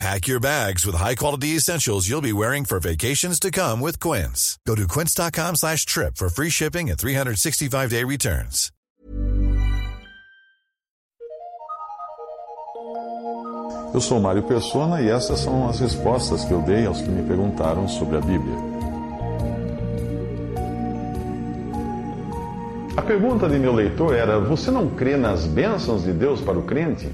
Pack your bags with high-quality essentials you'll be wearing for vacations to come with Quince. Go to quince.com slash trip for free shipping and 365-day returns. Eu sou Mário Persona e essas são as respostas que eu dei aos que me perguntaram sobre a Bíblia. A pergunta de meu leitor era: Você não crê nas bênçãos de Deus para o crente?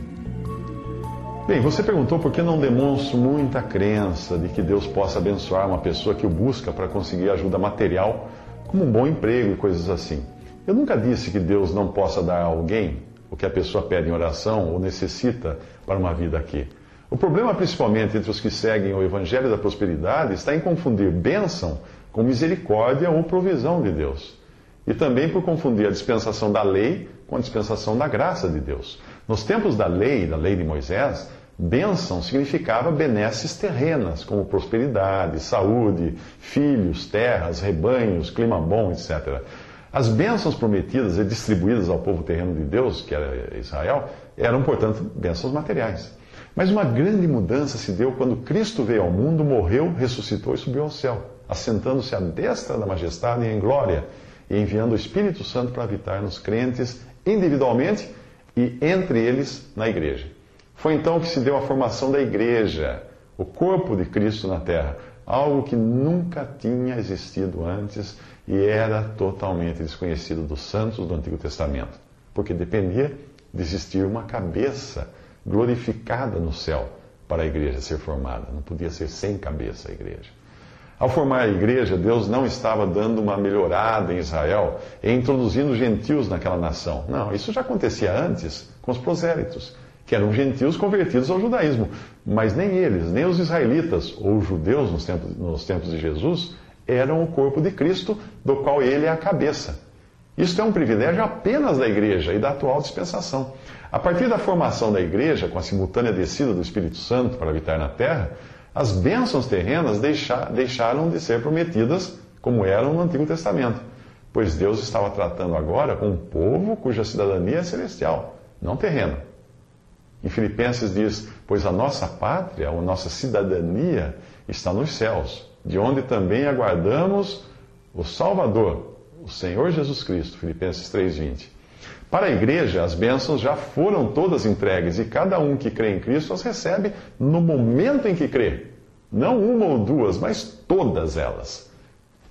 Bem, você perguntou por que não demonstro muita crença de que Deus possa abençoar uma pessoa que o busca para conseguir ajuda material, como um bom emprego e coisas assim. Eu nunca disse que Deus não possa dar a alguém o que a pessoa pede em oração ou necessita para uma vida aqui. O problema, principalmente entre os que seguem o Evangelho da Prosperidade, está em confundir bênção com misericórdia ou provisão de Deus. E também por confundir a dispensação da lei com a dispensação da graça de Deus. Nos tempos da lei, da lei de Moisés, Bênção significava benesses terrenas, como prosperidade, saúde, filhos, terras, rebanhos, clima bom, etc. As bênçãos prometidas e distribuídas ao povo terreno de Deus, que era Israel, eram, portanto, bênçãos materiais. Mas uma grande mudança se deu quando Cristo veio ao mundo, morreu, ressuscitou e subiu ao céu, assentando-se à destra da majestade em glória e enviando o Espírito Santo para habitar nos crentes individualmente e entre eles na igreja. Foi então que se deu a formação da igreja, o corpo de Cristo na terra, algo que nunca tinha existido antes e era totalmente desconhecido dos santos do Antigo Testamento, porque dependia de existir uma cabeça glorificada no céu para a igreja ser formada. Não podia ser sem cabeça a igreja. Ao formar a igreja, Deus não estava dando uma melhorada em Israel e introduzindo gentios naquela nação. Não, isso já acontecia antes com os prosélitos que eram gentios convertidos ao judaísmo. Mas nem eles, nem os israelitas ou judeus nos tempos, nos tempos de Jesus eram o corpo de Cristo, do qual ele é a cabeça. Isto é um privilégio apenas da igreja e da atual dispensação. A partir da formação da igreja, com a simultânea descida do Espírito Santo para habitar na terra, as bênçãos terrenas deixaram de ser prometidas como eram no Antigo Testamento, pois Deus estava tratando agora com um povo cuja cidadania é celestial, não terrena. Em Filipenses diz: Pois a nossa pátria, a nossa cidadania está nos céus, de onde também aguardamos o Salvador, o Senhor Jesus Cristo. Filipenses 3,20. Para a igreja, as bênçãos já foram todas entregues e cada um que crê em Cristo as recebe no momento em que crê. Não uma ou duas, mas todas elas.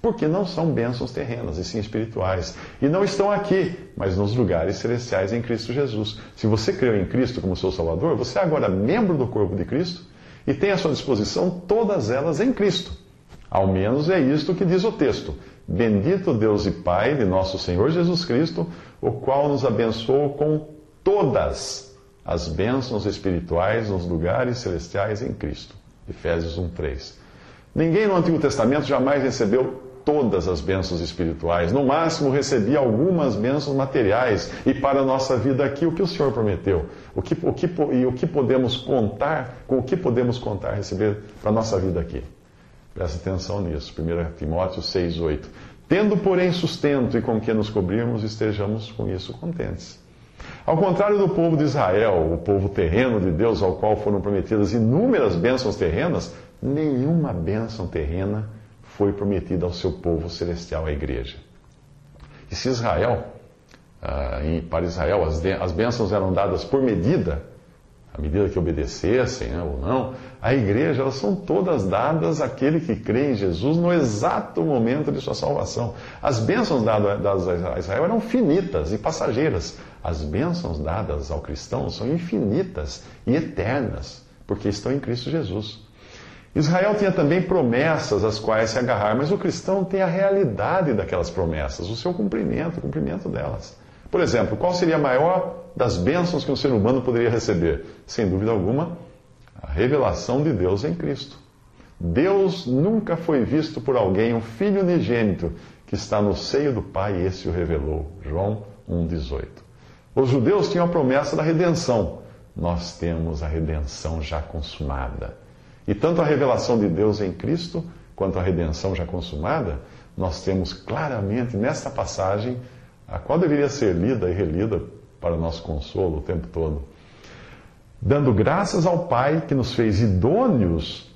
Porque não são bênçãos terrenas, e sim espirituais. E não estão aqui, mas nos lugares celestiais em Cristo Jesus. Se você creu em Cristo como seu Salvador, você é agora membro do corpo de Cristo e tem à sua disposição todas elas em Cristo. Ao menos é isto que diz o texto. Bendito Deus e Pai de nosso Senhor Jesus Cristo, o qual nos abençoou com todas as bênçãos espirituais nos lugares celestiais em Cristo. Efésios 1:3. Ninguém no Antigo Testamento jamais recebeu todas as bênçãos espirituais. No máximo, recebi algumas bênçãos materiais. E para a nossa vida aqui, o que o Senhor prometeu? O que, o que, e o que podemos contar, com o que podemos contar, receber para a nossa vida aqui? Presta atenção nisso. 1 Timóteo 6, 8. Tendo, porém, sustento e com que nos cobrirmos, estejamos com isso contentes. Ao contrário do povo de Israel, o povo terreno de Deus, ao qual foram prometidas inúmeras bênçãos terrenas, nenhuma bênção terrena foi prometida ao seu povo celestial, a igreja. E se Israel, ah, para Israel, as bênçãos eram dadas por medida, à medida que obedecessem né, ou não, a igreja, elas são todas dadas àquele que crê em Jesus no exato momento de sua salvação. As bênçãos dadas a Israel eram finitas e passageiras. As bênçãos dadas ao cristão são infinitas e eternas, porque estão em Cristo Jesus. Israel tinha também promessas às quais se agarrar, mas o cristão tem a realidade daquelas promessas, o seu cumprimento, o cumprimento delas. Por exemplo, qual seria a maior das bênçãos que um ser humano poderia receber? Sem dúvida alguma, a revelação de Deus em Cristo. Deus nunca foi visto por alguém, um filho unigênito, que está no seio do Pai, e esse o revelou. João 1,18. Os judeus tinham a promessa da redenção. Nós temos a redenção já consumada. E tanto a revelação de Deus em Cristo, quanto a redenção já consumada, nós temos claramente nesta passagem, a qual deveria ser lida e relida para nosso consolo o tempo todo. Dando graças ao Pai que nos fez idôneos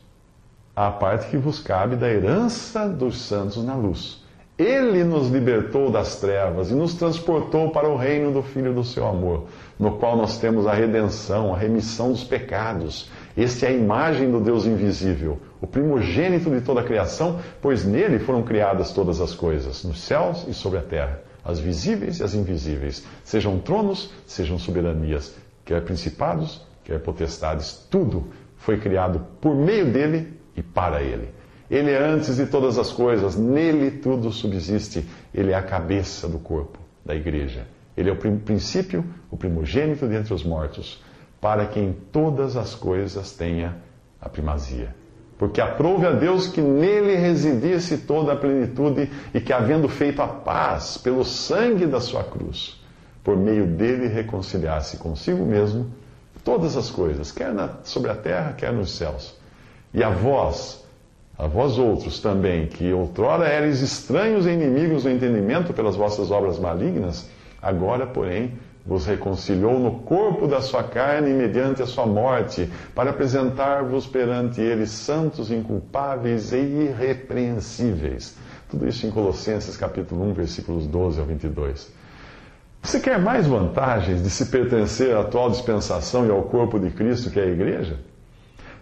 à parte que vos cabe da herança dos santos na luz. Ele nos libertou das trevas e nos transportou para o reino do Filho do seu amor, no qual nós temos a redenção, a remissão dos pecados. Este é a imagem do Deus invisível, o primogênito de toda a criação, pois nele foram criadas todas as coisas, nos céus e sobre a terra, as visíveis e as invisíveis, sejam tronos, sejam soberanias, quer principados, quer potestades, tudo foi criado por meio dele e para ele. Ele é antes de todas as coisas, nele tudo subsiste. Ele é a cabeça do corpo, da igreja. Ele é o princípio, o primogênito dentre os mortos, para que em todas as coisas tenha a primazia. Porque aprove a Deus que nele residisse toda a plenitude e que, havendo feito a paz pelo sangue da sua cruz, por meio dele reconciliasse consigo mesmo todas as coisas, quer na, sobre a terra, quer nos céus. E a vós, a vós outros também, que outrora eres estranhos e inimigos do entendimento pelas vossas obras malignas, agora, porém, vos reconciliou no corpo da sua carne mediante a sua morte, para apresentar-vos perante ele santos, inculpáveis e irrepreensíveis. Tudo isso em Colossenses capítulo 1, versículos 12 ao 22. Você quer mais vantagens de se pertencer à atual dispensação e ao corpo de Cristo, que é a igreja?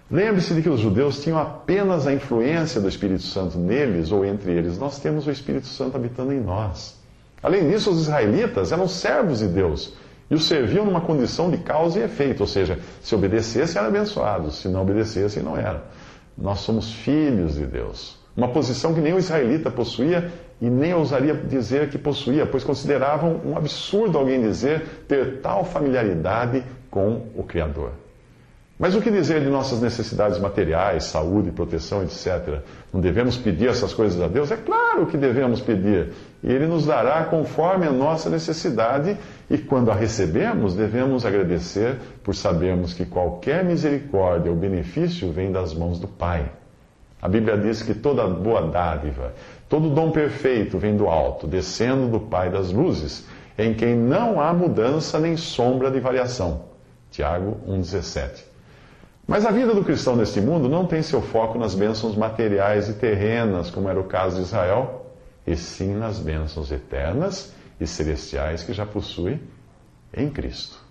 Lembre-se de que os judeus tinham apenas a influência do Espírito Santo neles ou entre eles. Nós temos o Espírito Santo habitando em nós. Além disso, os israelitas eram servos de Deus e o serviam numa condição de causa e efeito, ou seja, se obedecesse era abençoado, se não obedecesse não era. Nós somos filhos de Deus. Uma posição que nem o israelita possuía e nem ousaria dizer que possuía, pois consideravam um absurdo alguém dizer ter tal familiaridade com o Criador. Mas o que dizer de nossas necessidades materiais, saúde, proteção, etc? Não devemos pedir essas coisas a Deus? É claro que devemos pedir. E Ele nos dará conforme a nossa necessidade, e quando a recebemos, devemos agradecer por sabermos que qualquer misericórdia ou benefício vem das mãos do Pai. A Bíblia diz que toda boa dádiva, todo dom perfeito vem do alto, descendo do Pai das luzes, em quem não há mudança nem sombra de variação. Tiago 1,17. Mas a vida do cristão neste mundo não tem seu foco nas bênçãos materiais e terrenas, como era o caso de Israel, e sim nas bênçãos eternas e celestiais que já possui em Cristo.